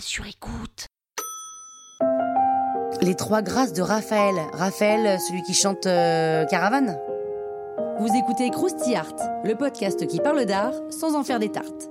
Sur écoute. Les trois grâces de Raphaël. Raphaël, celui qui chante euh, Caravane. Vous écoutez Krusty Art, le podcast qui parle d'art sans en faire des tartes.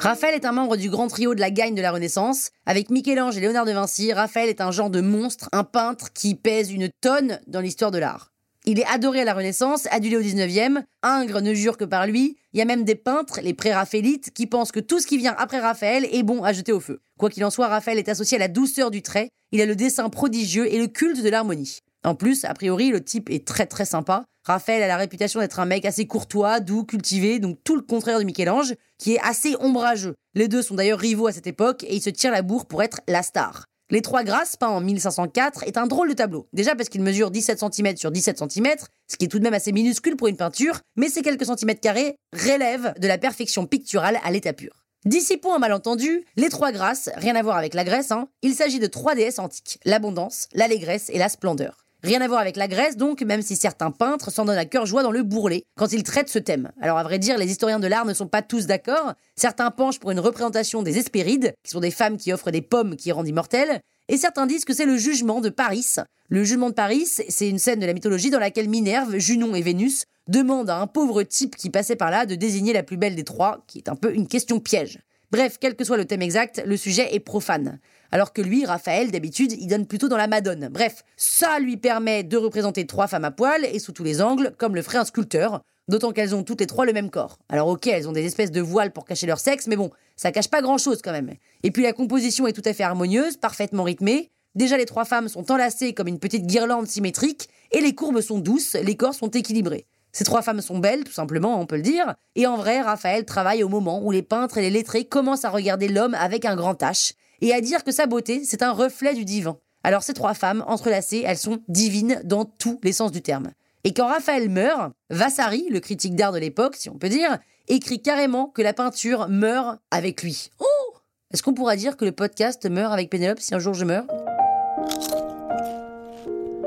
Raphaël est un membre du grand trio de la Gagne de la Renaissance. Avec Michel-Ange et Léonard de Vinci, Raphaël est un genre de monstre, un peintre qui pèse une tonne dans l'histoire de l'art. Il est adoré à la Renaissance, adulé au 19e, Ingres ne jure que par lui, il y a même des peintres, les pré-raphaélites, qui pensent que tout ce qui vient après Raphaël est bon à jeter au feu. Quoi qu'il en soit, Raphaël est associé à la douceur du trait, il a le dessin prodigieux et le culte de l'harmonie. En plus, a priori, le type est très très sympa. Raphaël a la réputation d'être un mec assez courtois, doux, cultivé, donc tout le contraire de Michel-Ange, qui est assez ombrageux. Les deux sont d'ailleurs rivaux à cette époque et ils se tirent la bourre pour être la star. Les Trois Grâces, peint en 1504, est un drôle de tableau. Déjà parce qu'il mesure 17 cm sur 17 cm, ce qui est tout de même assez minuscule pour une peinture, mais ces quelques centimètres carrés relèvent de la perfection picturale à l'état pur. Dissipons un malentendu, les trois grâces, rien à voir avec la Grèce, hein, il s'agit de trois déesses antiques, l'abondance, l'allégresse et la splendeur. Rien à voir avec la Grèce donc, même si certains peintres s'en donnent à cœur joie dans le bourrelet quand ils traitent ce thème. Alors à vrai dire, les historiens de l'art ne sont pas tous d'accord. Certains penchent pour une représentation des Hespérides, qui sont des femmes qui offrent des pommes qui rendent immortelles, et certains disent que c'est le jugement de Paris. Le jugement de Paris, c'est une scène de la mythologie dans laquelle Minerve, Junon et Vénus demandent à un pauvre type qui passait par là de désigner la plus belle des trois, qui est un peu une question piège. Bref, quel que soit le thème exact, le sujet est profane. Alors que lui, Raphaël, d'habitude, il donne plutôt dans la Madone. Bref, ça lui permet de représenter trois femmes à poil et sous tous les angles, comme le ferait un sculpteur, d'autant qu'elles ont toutes les trois le même corps. Alors ok, elles ont des espèces de voiles pour cacher leur sexe, mais bon, ça cache pas grand-chose quand même. Et puis la composition est tout à fait harmonieuse, parfaitement rythmée. Déjà les trois femmes sont enlacées comme une petite guirlande symétrique, et les courbes sont douces, les corps sont équilibrés. Ces trois femmes sont belles, tout simplement, on peut le dire. Et en vrai, Raphaël travaille au moment où les peintres et les lettrés commencent à regarder l'homme avec un grand H et à dire que sa beauté, c'est un reflet du divin. Alors ces trois femmes, entrelacées, elles sont divines dans tous les sens du terme. Et quand Raphaël meurt, Vasari, le critique d'art de l'époque, si on peut dire, écrit carrément que la peinture meurt avec lui. Oh Est-ce qu'on pourra dire que le podcast meurt avec Pénélope si un jour je meurs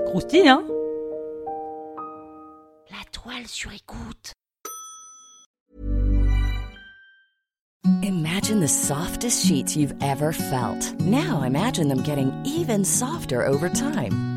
Croustille, hein? Sur écoute. Imagine the softest sheets you've ever felt. Now imagine them getting even softer over time.